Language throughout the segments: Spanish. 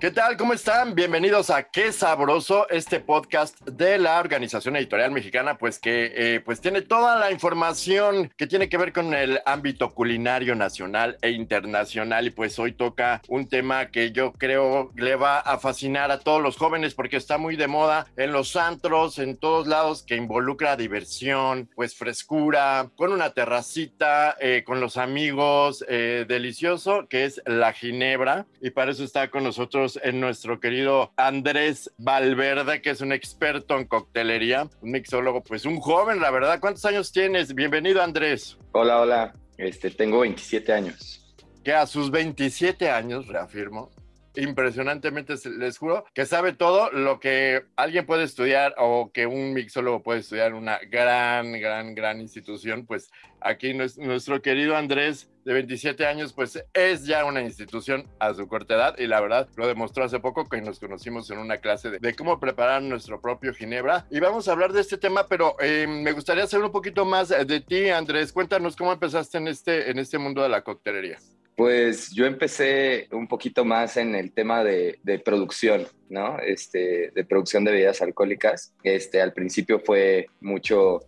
¿Qué tal? ¿Cómo están? Bienvenidos a Qué Sabroso, este podcast de la Organización Editorial Mexicana, pues que eh, pues tiene toda la información que tiene que ver con el ámbito culinario nacional e internacional y pues hoy toca un tema que yo creo le va a fascinar a todos los jóvenes porque está muy de moda en los antros, en todos lados, que involucra diversión, pues frescura, con una terracita, eh, con los amigos, eh, delicioso, que es la ginebra y para eso está con nosotros en nuestro querido Andrés Valverde, que es un experto en coctelería, un mixólogo, pues un joven, la verdad. ¿Cuántos años tienes? Bienvenido, Andrés. Hola, hola. Este, tengo 27 años. Que a sus 27 años, reafirmo, impresionantemente, les juro, que sabe todo lo que alguien puede estudiar o que un mixólogo puede estudiar en una gran, gran, gran institución. Pues aquí nuestro querido Andrés, de 27 años, pues es ya una institución a su corta edad y la verdad lo demostró hace poco que nos conocimos en una clase de, cómo preparar nuestro propio Ginebra. Y vamos a hablar de este tema, pero eh, me gustaría saber un poquito más de ti, Andrés. Cuéntanos cómo empezaste en este, en este mundo de la coctelería. Pues yo empecé un poquito más en el tema de, producción, ¿no? Este, de producción de bebidas alcohólicas. Este, al principio fue mucho,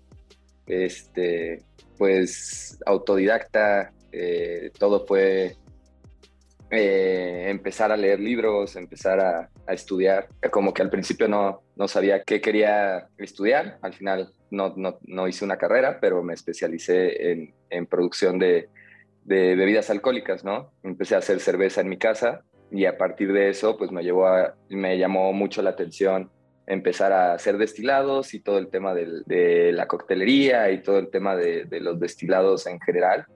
este, pues, autodidacta. Eh, todo fue eh, empezar a leer libros, empezar a, estudiar. Como que al principio no, no sabía qué quería estudiar. Al final no, no, no hice una carrera, pero me especialicé en, en producción de de bebidas alcohólicas, ¿no? Empecé a hacer cerveza en mi casa y a partir de eso, pues me, llevó a, me llamó mucho la atención empezar a hacer destilados y todo el tema de la coctelería y todo el tema de, los destilados en general.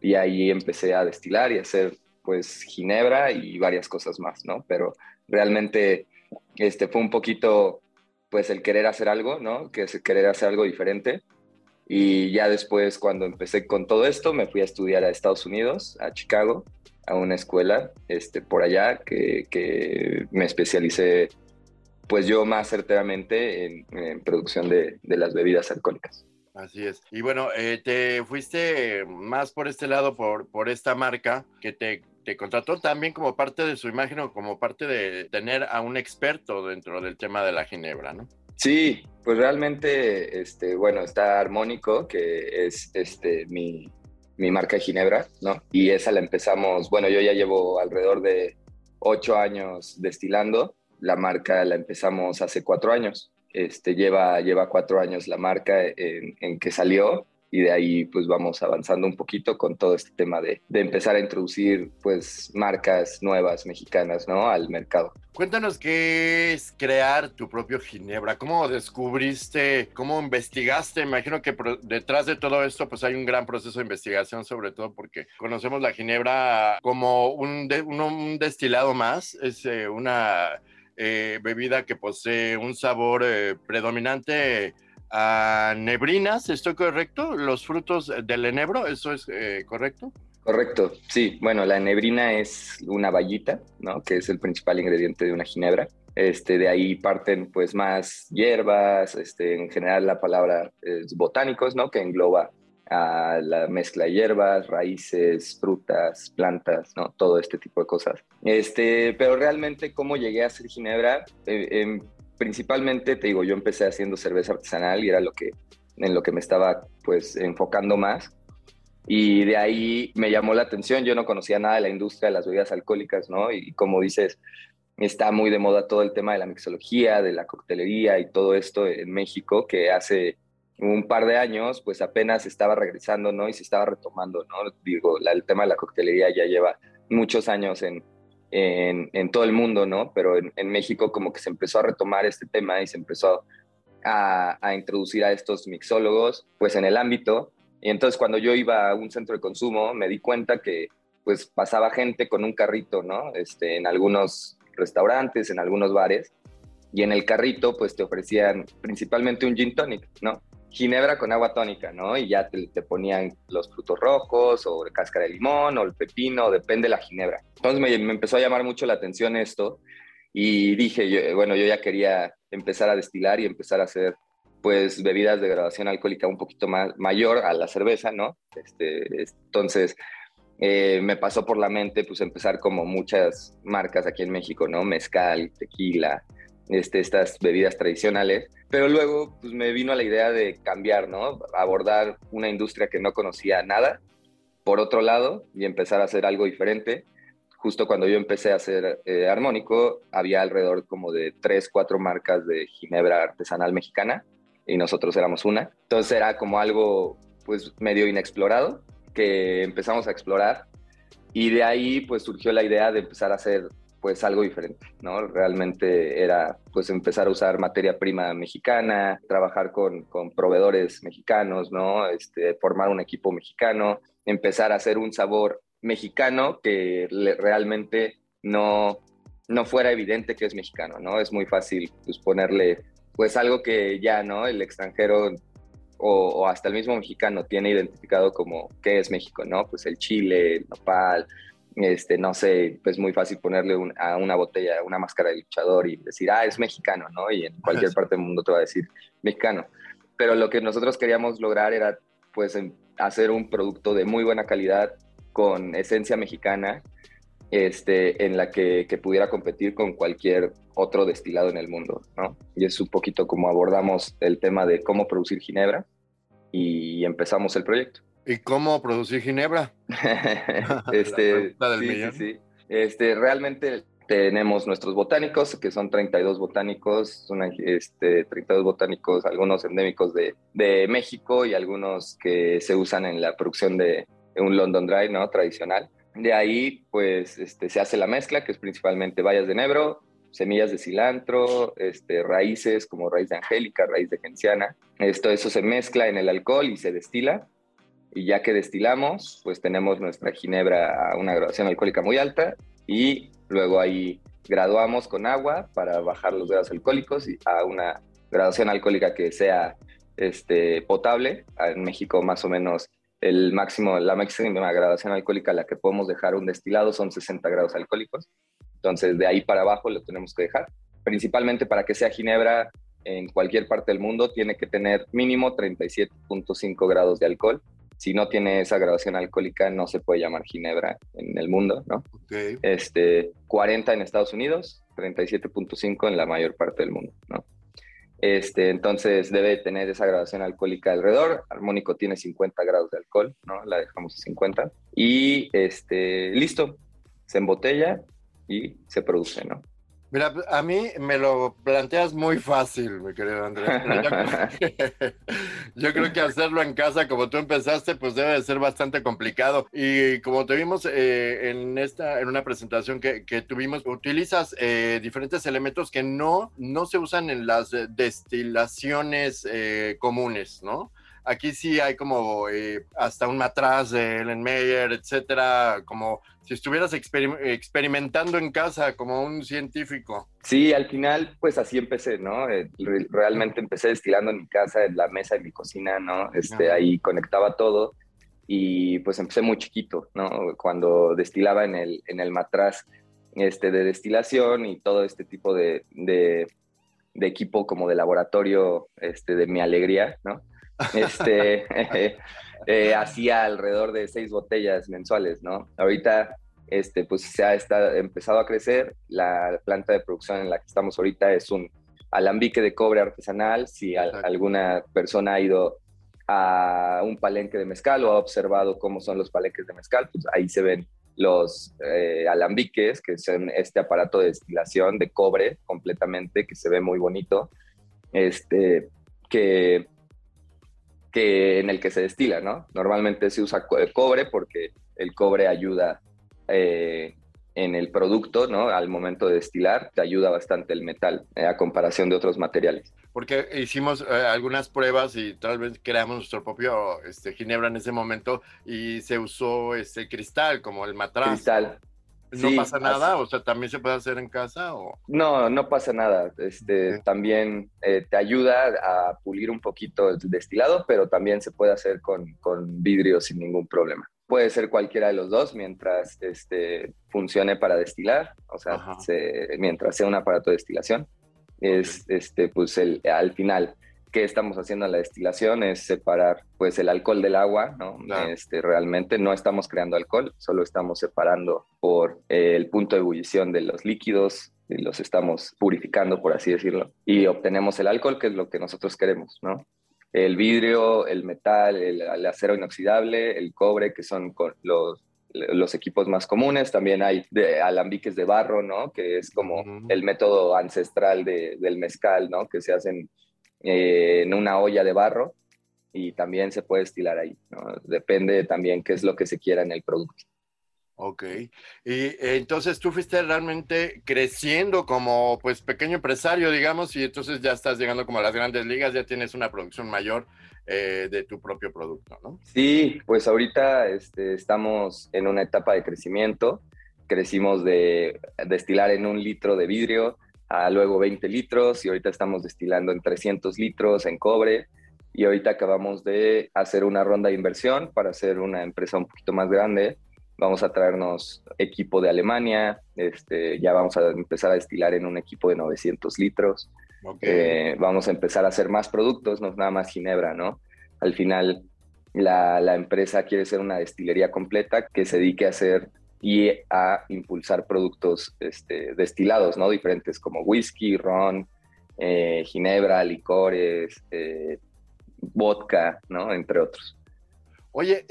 Y ahí empecé a destilar y hacer pues ginebra y varias cosas más, ¿no? Pero realmente este fue un poquito pues el querer hacer algo, ¿no? Que es querer hacer algo diferente y ya después, cuando empecé con todo esto, me fui a estudiar a Estados Unidos, a Chicago, a una escuela este, por allá que, que me especialicé, pues yo más certeramente en, producción de, de, las bebidas alcohólicas. Así es. Y bueno, eh, te fuiste más por este lado, por, por esta marca que te, te contrató también como parte de su imagen o como parte de tener a un experto dentro del tema de la ginebra, ¿no? Sí, pues realmente, este, bueno, está Armónico, que es este, mi, marca de Ginebra, ¿no? Y esa la empezamos, bueno, yo ya llevo alrededor de ocho años destilando, la marca la empezamos hace cuatro años, este, lleva, lleva cuatro años la marca en, en que salió y de ahí pues vamos avanzando un poquito con todo este tema de, de, empezar a introducir pues marcas nuevas mexicanas, ¿no? Al mercado. Cuéntanos qué es crear tu propio Ginebra, cómo descubriste, cómo investigaste, imagino que detrás de todo esto pues hay un gran proceso de investigación, sobre todo porque conocemos la Ginebra como un, un, destilado más, es eh, una eh, bebida que posee un sabor eh, predominante a nebrinas, ¿estoy correcto? Los frutos del enebro, ¿eso es eh, correcto? Correcto, sí. Bueno, la nebrina es una vallita, ¿no? Que es el principal ingrediente de una ginebra. Este, de ahí parten pues más hierbas, este, en general la palabra es botánicos, ¿no? Que engloba a la mezcla de hierbas, raíces, frutas, plantas, ¿no? Todo este tipo de cosas. Este, pero realmente cómo llegué a hacer ginebra, eh, principalmente, te digo, yo empecé haciendo cerveza artesanal y era lo que, en lo que me estaba pues enfocando más. Y de ahí me llamó la atención, yo no conocía nada de la industria de las bebidas alcohólicas, ¿no? Y como dices, está muy de moda todo el tema de la mixología, de la coctelería y todo esto en México, que hace un par de años, pues apenas estaba regresando, ¿no? Y se estaba retomando, ¿no? Digo, el tema de la coctelería ya lleva muchos años en, en, todo el mundo, ¿no? Pero en, México como que se empezó a retomar este tema y se empezó a, a, introducir a estos mixólogos, pues en el ámbito. Y entonces cuando yo iba a un centro de consumo, me di cuenta que pues pasaba gente con un carrito, ¿no? Este, en algunos restaurantes, en algunos bares, y en el carrito pues te ofrecían principalmente un gin tonic, ¿no? Ginebra con agua tónica, ¿no? Y ya te, ponían los frutos rojos o cáscara de limón o el pepino, depende de la ginebra. Entonces me, empezó a llamar mucho la atención esto y dije, bueno, yo ya quería empezar a destilar y empezar a hacer pues bebidas de graduación alcohólica un poquito más mayor a la cerveza, ¿no? Este, entonces eh, me pasó por la mente pues empezar como muchas marcas aquí en México, ¿no? Mezcal, tequila, este, estas bebidas tradicionales, pero luego pues, me vino la idea de cambiar, ¿no? Abordar una industria que no conocía nada, por otro lado, y empezar a hacer algo diferente. Justo cuando yo empecé a hacer eh, armónico, había alrededor como de tres, cuatro marcas de ginebra artesanal mexicana, y nosotros éramos una. Entonces era como algo pues medio inexplorado, que empezamos a explorar, y de ahí pues surgió la idea de empezar a hacer pues algo diferente, ¿no? Realmente era pues empezar a usar materia prima mexicana, trabajar con, con proveedores mexicanos, ¿no? Este, formar un equipo mexicano, empezar a hacer un sabor mexicano que realmente no, no fuera evidente que es mexicano, ¿no? Es muy fácil pues, ponerle pues algo que ya, ¿no? El extranjero o, hasta el mismo mexicano tiene identificado como qué es México, ¿no? Pues el chile, el nopal, este, no sé, pues muy fácil ponerle a una botella una máscara de luchador y decir, ah, es mexicano, ¿no? Y en cualquier parte del mundo te va a decir mexicano. Pero lo que nosotros queríamos lograr era, pues, hacer un producto de muy buena calidad, con esencia mexicana, este, en la que, que, pudiera competir con cualquier otro destilado en el mundo, ¿no? Y es un poquito como abordamos el tema de cómo producir ginebra y empezamos el proyecto. ¿Y cómo producir ginebra? este, sí, sí, Este, realmente tenemos nuestros botánicos, que son 32 botánicos, son este, 32 botánicos, algunos endémicos de, de, México y algunos que se usan en la producción de, un London Dry, ¿no? Tradicional. De ahí, pues, este, se hace la mezcla, que es principalmente bayas de nebro, semillas de cilantro, este, raíces como raíz de angélica, raíz de genciana. Esto, eso se mezcla en el alcohol y se destila y ya que destilamos, pues tenemos nuestra ginebra a una graduación alcohólica muy alta y luego ahí graduamos con agua para bajar los grados alcohólicos a una graduación alcohólica que sea este, potable. En México más o menos el máximo, la máxima graduación alcohólica a la que podemos dejar un destilado son 60 grados alcohólicos. Entonces de ahí para abajo lo tenemos que dejar. Principalmente para que sea ginebra en cualquier parte del mundo tiene que tener mínimo 37.5 grados de alcohol si no tiene esa graduación alcohólica no se puede llamar ginebra en el mundo, ¿no? Este, 40 en Estados Unidos, 37.5 en la mayor parte del mundo, ¿no? Este, entonces debe tener esa graduación alcohólica alrededor. Armónico tiene 50 grados de alcohol, ¿no? La dejamos a 50. Y este, listo, se embotella y se produce, ¿no? Mira, a mí me lo planteas muy fácil, mi querido Andrés. Yo creo, que, hacerlo en casa, como tú empezaste, pues debe de ser bastante complicado. Y como te vimos eh, en esta, en una presentación que, tuvimos, utilizas eh, diferentes elementos que no, no se usan en las destilaciones eh, comunes, ¿no? Aquí sí hay como hasta un matraz de Ellen Meyer, etcétera, como si estuvieras experimentando en casa como un científico. Sí, al final, pues así empecé, ¿no? Eh, realmente empecé destilando en mi casa, en la mesa de mi cocina, ¿no? Este, ahí conectaba todo y pues empecé muy chiquito, ¿no? Cuando destilaba en el, en el matraz este, de destilación y todo este tipo de, de, equipo como de laboratorio este, de mi alegría, ¿no? Este, eh, hacía alrededor de seis botellas mensuales, ¿no? Ahorita, este, pues se ha estado, empezado a crecer. La planta de producción en la que estamos ahorita es un alambique de cobre artesanal. Si alguna persona ha ido a un palenque de mezcal o ha observado cómo son los palenques de mezcal, pues ahí se ven los eh, alambiques, que son este aparato de destilación de cobre completamente, que se ve muy bonito, este, que que en el que se destila, ¿no? Normalmente se usa cobre porque el cobre ayuda eh, en el producto, ¿no? Al momento de destilar, te ayuda bastante el metal eh, a comparación de otros materiales. Porque hicimos eh, algunas pruebas y tal vez creamos nuestro propio este, ginebra en ese momento y se usó este cristal como el matraz. Cristal. ¿No pasa nada? O sea, ¿también se puede hacer en casa? O... No, no pasa nada. Este, También eh, te ayuda a pulir un poquito el destilado, pero también se puede hacer con, con vidrio sin ningún problema. Puede ser cualquiera de los dos mientras este, funcione para destilar, o sea, mientras sea un aparato de destilación. Es, este, pues el, al final, ¿qué estamos haciendo en la destilación? Es separar pues el alcohol del agua, ¿no? Este, realmente no estamos creando alcohol, solo estamos separando por eh, el punto de ebullición de los líquidos, y los estamos purificando, por así decirlo, y obtenemos el alcohol, que es lo que nosotros queremos, ¿no? el vidrio, el metal, el, acero inoxidable, el cobre, que son los, los equipos más comunes. También hay de, alambiques de barro, ¿no? Que es como el método ancestral del mezcal, ¿no? Que se hacen eh, en una olla de barro y también se puede estilar ahí, ¿no? Depende también qué es lo que se quiera en el producto. Ok. Y entonces tú fuiste realmente creciendo como pues pequeño empresario, digamos, y entonces ya estás llegando como a las grandes ligas, ya tienes una producción mayor eh, de tu propio producto, ¿no? Sí, pues ahorita este, estamos en una etapa de crecimiento. Crecimos de destilar en un litro de vidrio a luego 20 litros y ahorita estamos destilando en 300 litros en cobre. Y ahorita acabamos de hacer una ronda de inversión para hacer una empresa un poquito más grande. Vamos a traernos equipo de Alemania, este, ya vamos a empezar a destilar en un equipo de 900 litros, eh, vamos a empezar a hacer más productos, no nada más Ginebra, ¿no? Al final la, empresa quiere ser una destilería completa que se dedique a hacer y a impulsar productos este, destilados, ¿no? Diferentes como whisky, ron, eh, ginebra, licores, eh, vodka, ¿no? Entre otros. Oye,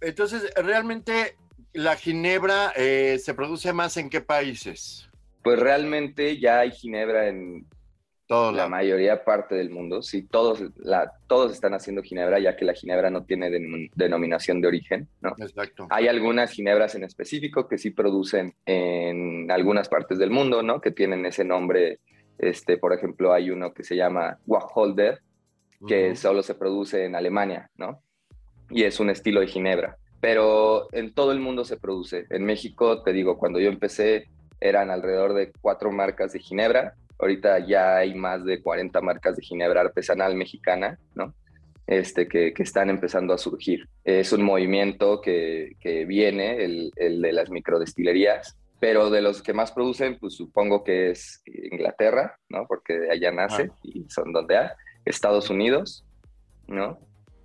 entonces realmente ¿La ginebra eh, se produce más en qué países? Pues realmente ya hay ginebra en la mayoría parte del mundo. Sí, todos, la, todos están haciendo ginebra, ya que la ginebra no tiene denominación de origen, ¿no? Exacto. Hay algunas ginebras en específico que sí producen en algunas partes del mundo, ¿no? Que tienen ese nombre. Este, por ejemplo, hay uno que se llama Wacholder, que solo se produce en Alemania, ¿no? Y es un estilo de ginebra pero en todo el mundo se produce. En México, te digo, cuando yo empecé eran alrededor de cuatro marcas de Ginebra, ahorita ya hay más de 40 marcas de Ginebra artesanal mexicana, ¿no? Este, que, que están empezando a surgir. Es un movimiento que, que viene, el, el, de las microdestilerías, pero de los que más producen, pues supongo que es Inglaterra, ¿no? Porque allá nace ah. y son donde hay, Estados Unidos, ¿no?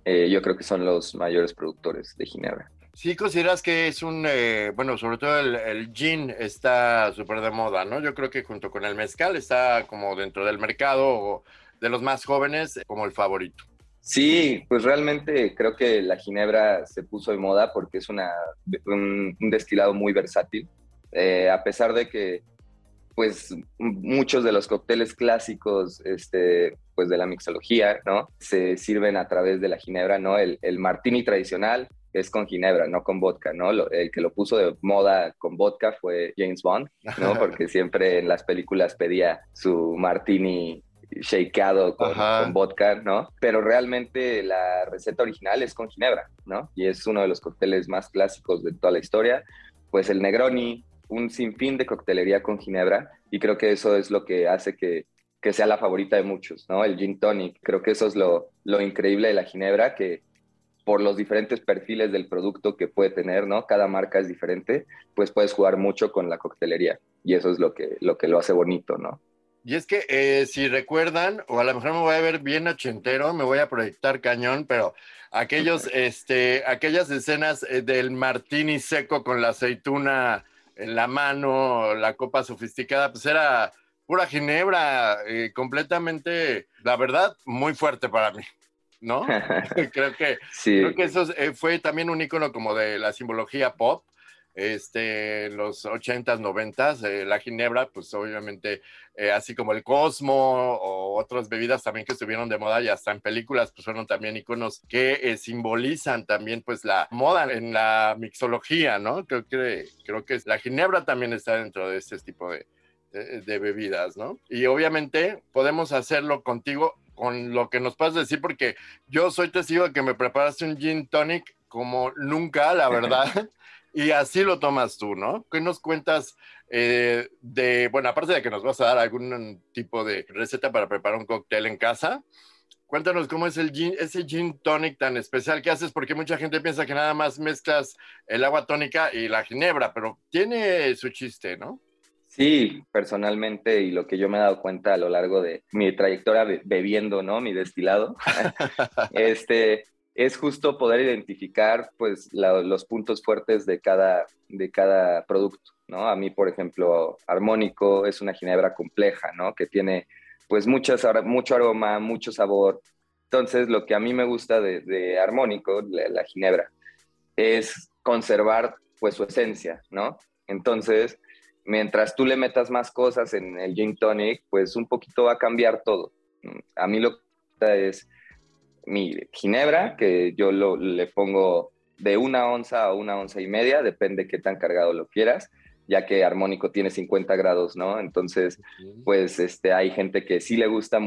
Eh, yo creo que son los mayores productores de Ginebra. Sí, consideras que es un, eh, bueno, sobre todo el, el gin está súper de moda, ¿no? Yo creo que junto con el mezcal está como dentro del mercado de los más jóvenes como el favorito. Sí, pues realmente creo que la ginebra se puso de moda porque es una, un, destilado muy versátil. Eh, a pesar de que pues muchos de los cócteles clásicos este, pues de la mixología, ¿no? Se sirven a través de la ginebra, ¿no? El, el martini tradicional es con ginebra, no con vodka, ¿no? el que lo puso de moda con vodka fue James Bond, ¿no? Porque siempre en las películas pedía su martini shakeado con, con, vodka, ¿no? Pero realmente la receta original es con ginebra, ¿no? Y es uno de los cócteles más clásicos de toda la historia. Pues el Negroni, un sinfín de coctelería con ginebra y creo que eso es lo que hace que, que sea la favorita de muchos, ¿no? El gin tonic. Creo que eso es lo, lo increíble de la ginebra, que por los diferentes perfiles del producto que puede tener, ¿no? Cada marca es diferente, pues puedes jugar mucho con la coctelería y eso es lo que lo, que lo hace bonito, ¿no? Y es que eh, si recuerdan, o a lo mejor me voy a ver bien ochentero, me voy a proyectar cañón, pero aquellos, este, aquellas escenas eh, del martini seco con la aceituna en la mano, la copa sofisticada, pues era pura ginebra, eh, completamente, la verdad, muy fuerte para mí, ¿no? creo que, creo que eso eh, fue también un icono como de la simbología pop, este, los 80s, 90s, eh, la ginebra, pues obviamente, eh, así como el Cosmo o otras bebidas también que estuvieron de moda y hasta en películas, pues fueron también iconos que eh, simbolizan también pues la moda en la mixología, ¿no? Creo que, creo que la ginebra también está dentro de este tipo de, de bebidas, ¿no? Y obviamente podemos hacerlo contigo con lo que nos puedas decir, porque yo soy testigo de que me preparaste un gin tonic como nunca, la verdad. Y así lo tomas tú, ¿no? ¿Qué nos cuentas eh, de, bueno, aparte de que nos vas a dar algún tipo de receta para preparar un cóctel en casa, cuéntanos cómo es el gin, ese gin tonic tan especial que haces, porque mucha gente piensa que nada más mezclas el agua tónica y la ginebra, pero tiene su chiste, ¿no? Sí, personalmente y lo que yo me he dado cuenta a lo largo de mi trayectoria bebiendo, ¿no? Mi destilado, este, es justo poder identificar pues los puntos fuertes de cada, de cada producto, ¿no? A mí, por ejemplo, Armónico es una ginebra compleja, ¿no? Que tiene pues muchas, mucho aroma, mucho sabor. Entonces, lo que a mí me gusta de, Armónico, la, ginebra, es conservar pues su esencia, ¿no? Entonces, mientras tú le metas más cosas en el gin tonic, pues un poquito va a cambiar todo. A mí lo que es mi ginebra, que yo lo, le pongo de una onza a una onza y media, depende qué tan cargado lo quieras, ya que armónico tiene 50 grados, ¿no? Entonces, pues este, hay gente que sí le gusta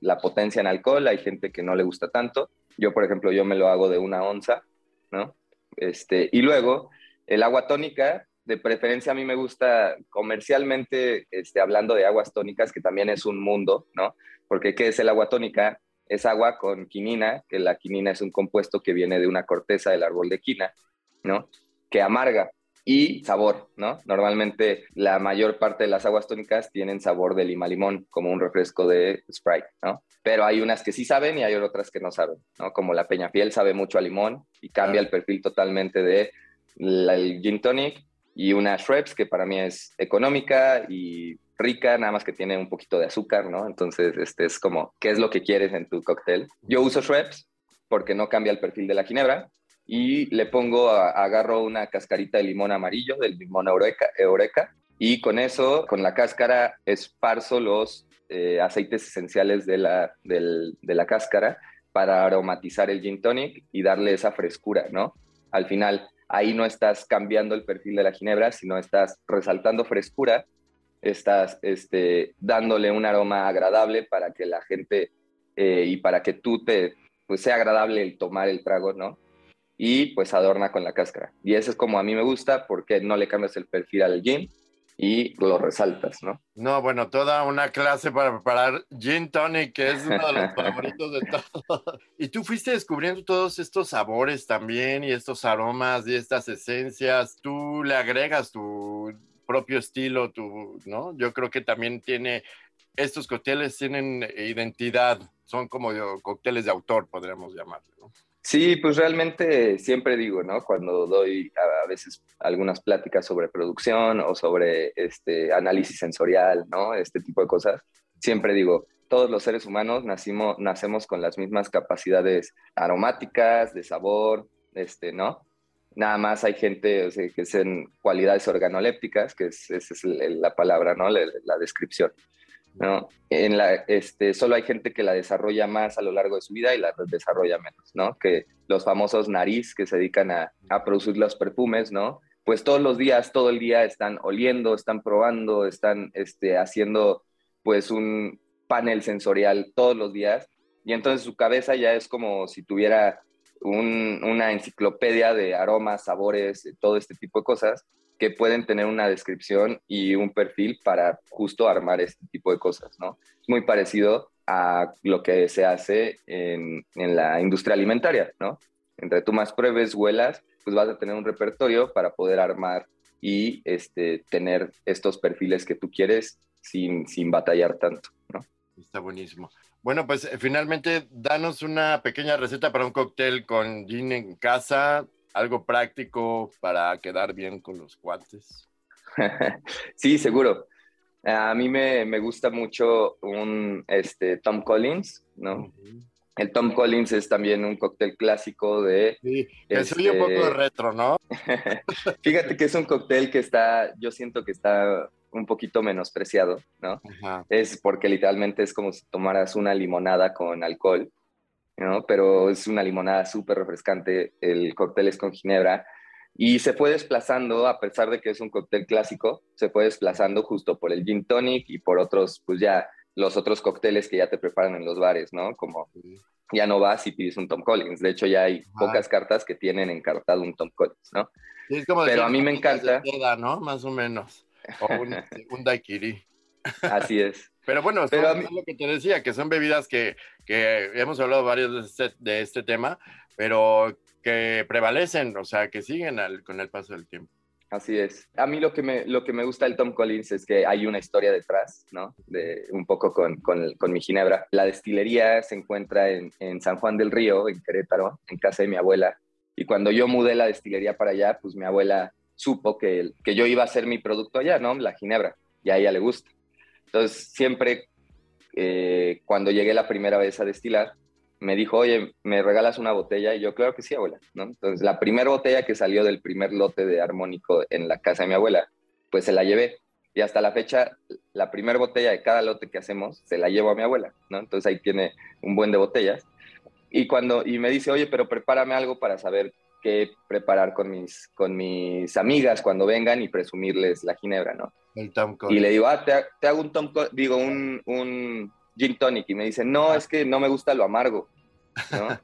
la potencia en alcohol, hay gente que no le gusta tanto. Yo, por ejemplo, yo me lo hago de una onza, ¿no? Este, y luego, el agua tónica, de preferencia a mí me gusta comercialmente, este, hablando de aguas tónicas, que también es un mundo, ¿no? Porque ¿qué es el agua tónica? es agua con quinina, que la quinina es un compuesto que viene de una corteza del árbol de quina, ¿no? Que amarga y sabor, ¿no? Normalmente la mayor parte de las aguas tónicas tienen sabor de lima limón, como un refresco de Sprite, ¿no? Pero hay unas que sí saben y hay otras que no saben, ¿no? Como la Peñafiel sabe mucho a limón y cambia el perfil totalmente de el gin tonic y una Schweppes que para mí es económica y rica, nada más que tiene un poquito de azúcar, ¿no? Entonces, este es como, ¿qué es lo que quieres en tu cóctel? Yo uso Schweppes porque no cambia el perfil de la ginebra y le pongo, agarro una cascarita de limón amarillo, del limón eureka, eureka y con eso, con la cáscara, esparzo los eh, aceites esenciales de la, de la cáscara para aromatizar el gin tonic y darle esa frescura, ¿no? Al final, ahí no estás cambiando el perfil de la ginebra, sino estás resaltando frescura estás este, dándole un aroma agradable para que la gente eh, y para que tú te, pues sea agradable el tomar el trago, ¿no? Y pues adorna con la cáscara. Y eso es como a mí me gusta porque no le cambias el perfil al gin y lo resaltas, ¿no? No, bueno, toda una clase para preparar gin tonic, que es uno de los favoritos de todos. Y tú fuiste descubriendo todos estos sabores también y estos aromas y estas esencias. Tú le agregas tu propio estilo, tu, ¿no? Yo creo que también tiene, estos cócteles tienen identidad, son como cócteles de autor, podríamos llamarlo, ¿no? Sí, pues realmente siempre digo, ¿no? Cuando doy a, veces algunas pláticas sobre producción o sobre este análisis sensorial, ¿no? Este tipo de cosas, siempre digo, todos los seres humanos nacimos, nacemos con las mismas capacidades aromáticas, de sabor, este, ¿no? Nada más hay gente que es en cualidades organolépticas, que es, esa es la palabra, ¿no? La, descripción. ¿No? En la, este, solo hay gente que la desarrolla más a lo largo de su vida y la desarrolla menos, ¿no? Que los famosos nariz que se dedican a, a producir los perfumes, ¿no? Pues todos los días, todo el día están oliendo, están probando, están este, haciendo pues un panel sensorial todos los días y entonces su cabeza ya es como si tuviera una enciclopedia de aromas, sabores, todo este tipo de cosas que pueden tener una descripción y un perfil para justo armar este tipo de cosas, ¿no? Es muy parecido a lo que se hace en, la industria alimentaria, ¿no? Entre tú más pruebes, huelas, pues vas a tener un repertorio para poder armar y este, tener estos perfiles que tú quieres sin, sin batallar tanto, ¿no? Está buenísimo. Bueno, pues eh, finalmente danos una pequeña receta para un cóctel con gin en casa, algo práctico para quedar bien con los cuates. sí, seguro. A mí me, gusta mucho un este, Tom Collins, ¿no? El Tom Collins es también un cóctel clásico de... Sí, que soy un poco este, retro, ¿no? Fíjate que es un cóctel que está, yo siento que está un poquito menospreciado, ¿no? Es porque literalmente es como si tomaras una limonada con alcohol, ¿no? Pero es una limonada súper refrescante, el cóctel es con ginebra y se fue desplazando, a pesar de que es un cóctel clásico, se fue desplazando justo por el gin tonic y por otros, pues ya los otros cócteles que ya te preparan en los bares, ¿no? Como ya no vas y pides un Tom Collins. De hecho, ya hay Ajá. pocas cartas que tienen encartado un Tom Collins, ¿no? Sí, es como Pero a mí me encanta. ¿no? Más o menos. O un, un daiquiri. Así es. Pero bueno, Pero a mí- es lo que te decía, que son bebidas que, que hemos hablado varios de este, de este tema, pero que prevalecen, o sea, que siguen al- con el paso del tiempo. Así es. A mí lo que me, lo que me gusta del Tom Collins es que hay una historia detrás, ¿no? De, un poco con, con, con mi ginebra. La destilería se encuentra en, en San Juan del Río, en Querétaro, en casa de mi abuela. Y cuando yo mudé la destilería para allá, pues mi abuela supo que, que yo iba a hacer mi producto allá, ¿no? La ginebra. Y a ella le gusta. Entonces, siempre eh, cuando llegué la primera vez a destilar, me dijo, oye, ¿me regalas una botella? Y yo, claro que sí, abuela, ¿no? Entonces, la primera botella que salió del primer lote de armónico en la casa de mi abuela, pues se la llevé. Y hasta la fecha, la primera botella de cada lote que hacemos, se la llevo a mi abuela, ¿no? Entonces, ahí tiene un buen de botellas. Y, cuando, y me dice, oye, pero prepárame algo para saber qué preparar con mis, con mis amigas cuando vengan y presumirles la ginebra, ¿no? El Tom Y le digo, ah, te, te hago un Tom, Co- digo, un, un gin tonic. Y me dice, no, es que no me gusta lo amargo, ¿no?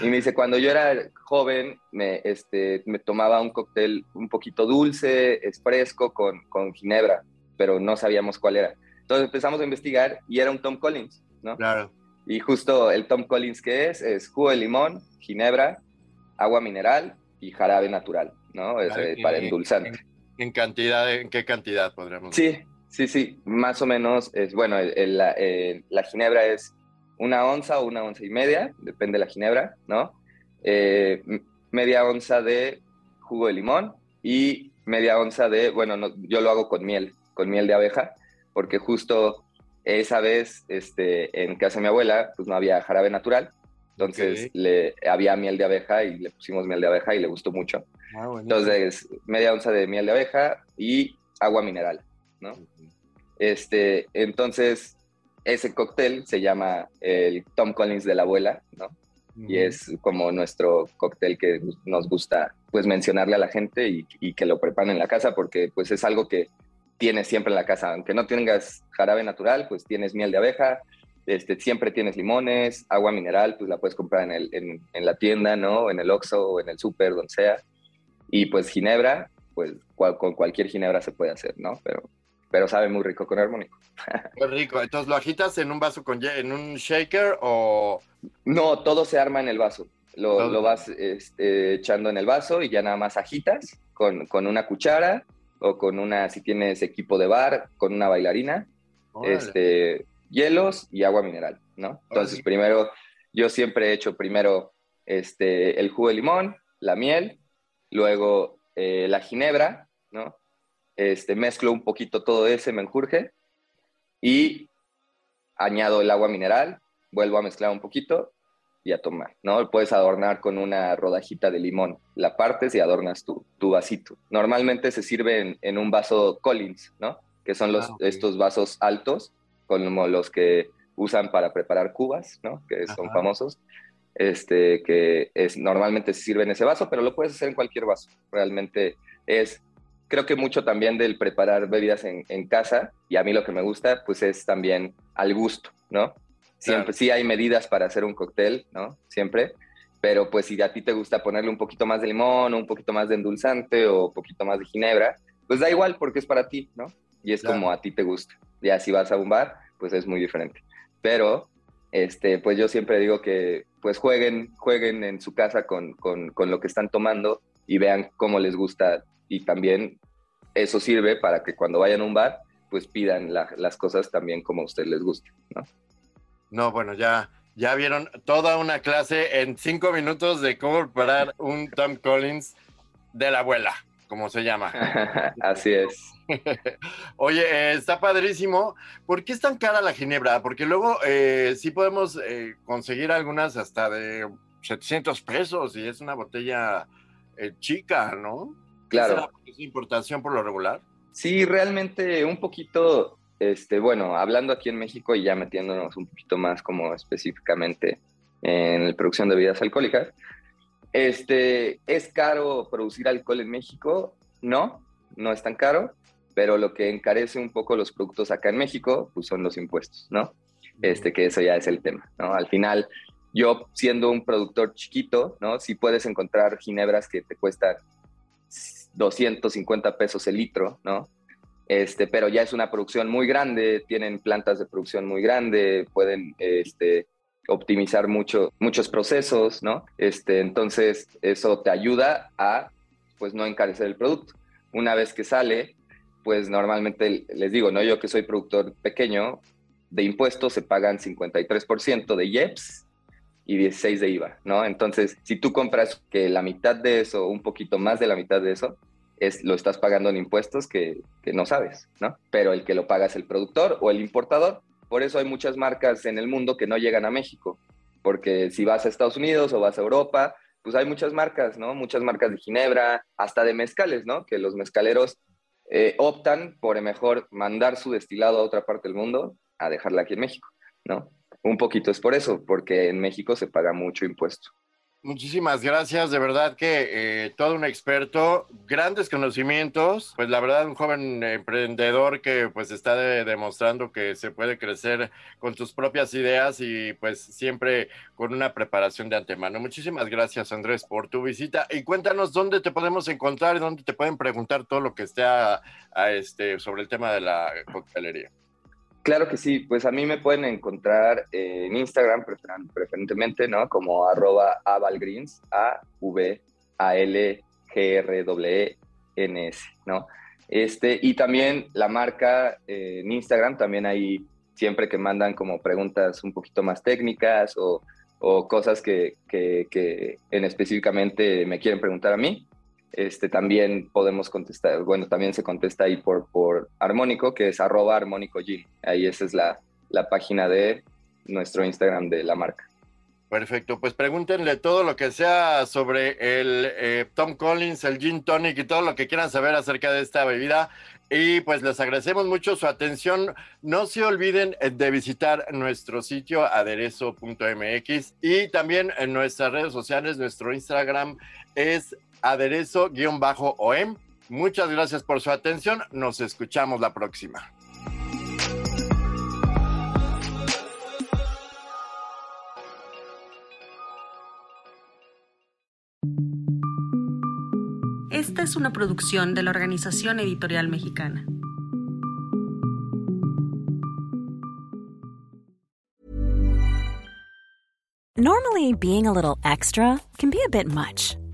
Y me dice, cuando yo era joven, me, este, me tomaba un cóctel un poquito dulce, es fresco, con, con ginebra, pero no sabíamos cuál era. Entonces empezamos a investigar y era un Tom Collins, ¿no? Claro. Y justo el Tom Collins que es, es jugo de limón, ginebra, agua mineral y jarabe natural, ¿no? Es, Claro, y- para endulzante. ¿En cantidad? ¿En qué cantidad podríamos Sí, sí, sí, más o menos es, bueno, el- el- la, la ginebra es una onza o una onza y media, depende de la ginebra, ¿no? Eh, media onza de jugo de limón y media onza de, bueno, no, yo lo hago con miel, con miel de abeja, porque justo esa vez este, en casa de mi abuela, pues no había jarabe natural, entonces Ok. le, había miel de abeja y le pusimos miel de abeja y le gustó mucho. Ah. Entonces, media onza de miel de abeja y agua mineral, ¿no? Este, entonces, ese cóctel se llama el Tom Collins de la abuela, ¿no? Y es como nuestro cóctel que nos gusta, pues, mencionarle a la gente y, y que lo preparen en la casa porque, pues, es algo que tienes siempre en la casa. Aunque no tengas jarabe natural, pues tienes miel de abeja, este, siempre tienes limones, agua mineral, pues la puedes comprar en, el, en, en la tienda, ¿no? En el Oxxo o en el súper, donde sea. Y pues ginebra, pues cual- con cualquier ginebra se puede hacer, ¿no? Pero, pero sabe muy rico con armónico. Qué rico. Entonces, ¿lo agitas en un vaso con en un shaker o No, todo se arma en el vaso. Lo, lo vas este, echando en el vaso y ya nada más agitas con, con una cuchara o con una, si tienes equipo de bar, con una bailarina, Órale. este, hielos y agua mineral, ¿no? Entonces, primero, yo siempre he hecho primero este, el jugo de limón, la miel, luego eh, la ginebra, ¿no? Este, mezclo un poquito todo ese menjurje y añado el agua mineral, vuelvo a mezclar un poquito y a tomar, ¿no? Puedes adornar con una rodajita de limón, la partes y adornas tu, tu vasito. Normalmente se sirve en, en un vaso Collins, ¿no? Que son los, Ah, estos vasos altos, como los que usan para preparar cubas, ¿no? Que son Ajá. famosos. Este, que es, normalmente se sirve en ese vaso, pero lo puedes hacer en cualquier vaso. Realmente es, creo que mucho también del preparar bebidas en, en casa, y a mí lo que me gusta, pues es también al gusto, ¿no? Siempre Claro. sí hay medidas para hacer un cóctel, ¿no? Siempre, pero pues si a ti te gusta ponerle un poquito más de limón, o un poquito más de endulzante o un poquito más de ginebra, pues da igual porque es para ti, ¿no? Y es Claro. como a ti te gusta. Ya si vas a un bar, pues es muy diferente. Pero, este, pues yo siempre digo que pues jueguen, jueguen en su casa con, con, con lo que están tomando y vean cómo les gusta y también eso sirve para que cuando vayan a un bar, pues pidan la- las cosas también como a ustedes les gusta, ¿no? No, bueno, ya, ya vieron toda una clase en cinco minutos de cómo preparar un Tom Collins de la abuela, como se llama. Así es. Oye, eh, está padrísimo. ¿Por qué es tan cara la ginebra? Porque luego eh, sí podemos eh, conseguir algunas hasta de 700 pesos y es una botella eh, chica, ¿no? Claro. ¿Es importación por lo regular? Sí, realmente un poquito, este, bueno, hablando aquí en México y ya metiéndonos un poquito más como específicamente en la producción de bebidas alcohólicas, este, ¿es caro producir alcohol en México? No, no es tan caro, pero lo que encarece un poco los productos acá en México, pues son los impuestos, ¿no? Este, que eso ya es el tema, ¿no? Al final, yo siendo un productor chiquito, ¿no? Si puedes encontrar ginebras que te cuestan 250 pesos el litro, ¿no? Este, pero ya es una producción muy grande, tienen plantas de producción muy grande, pueden este, optimizar mucho, muchos procesos, ¿no? Este, entonces, eso te ayuda a, pues, no encarecer el producto. Una vez que sale, pues, normalmente, les digo, ¿no? Yo que soy productor pequeño, de impuestos se pagan 53% de IEPS y 16 de IVA, ¿no? Entonces, si tú compras que la mitad de eso, un poquito más de la mitad de eso, es, lo estás pagando en impuestos que, que no sabes, ¿no? Pero el que lo paga es el productor o el importador. Por eso hay muchas marcas en el mundo que no llegan a México, porque si vas a Estados Unidos o vas a Europa, pues hay muchas marcas, ¿no? Muchas marcas de ginebra, hasta de mezcales, ¿no? Que los mezcaleros eh, optan por mejor mandar su destilado a otra parte del mundo a dejarla aquí en México, ¿no? Un poquito es por eso, porque en México se paga mucho impuesto. Muchísimas gracias, de verdad que eh, todo un experto, grandes conocimientos, pues la verdad un joven emprendedor que pues está de, demostrando que se puede crecer con tus propias ideas y pues siempre con una preparación de antemano. Muchísimas gracias Andrés por tu visita y cuéntanos dónde te podemos encontrar y dónde te pueden preguntar todo lo que esté a, a este, sobre el tema de la coctelería. Claro que sí, pues a mí me pueden encontrar en Instagram preferentemente, ¿no? Como arroba avalgreens, A V A L G R W N S, ¿no? Este, y también la marca eh, en Instagram, también hay siempre que mandan como preguntas un poquito más técnicas o, o cosas que, que, que en específicamente me quieren preguntar a mí, este, también podemos contestar, bueno, también se contesta ahí por, por Armónico, que es arroba armónico G. Ahí esa es la, la página de nuestro Instagram de la marca. Perfecto, pues pregúntenle todo lo que sea sobre el eh, Tom Collins, el Gin Tonic y todo lo que quieran saber acerca de esta bebida. Y pues les agradecemos mucho su atención. No se olviden de visitar nuestro sitio aderezo.mx y también en nuestras redes sociales, nuestro Instagram es aderezo-om. Muchas gracias por su atención. Nos escuchamos la próxima. Esta es una producción de la Organización Editorial Mexicana. Normally, being a little extra can be a bit much.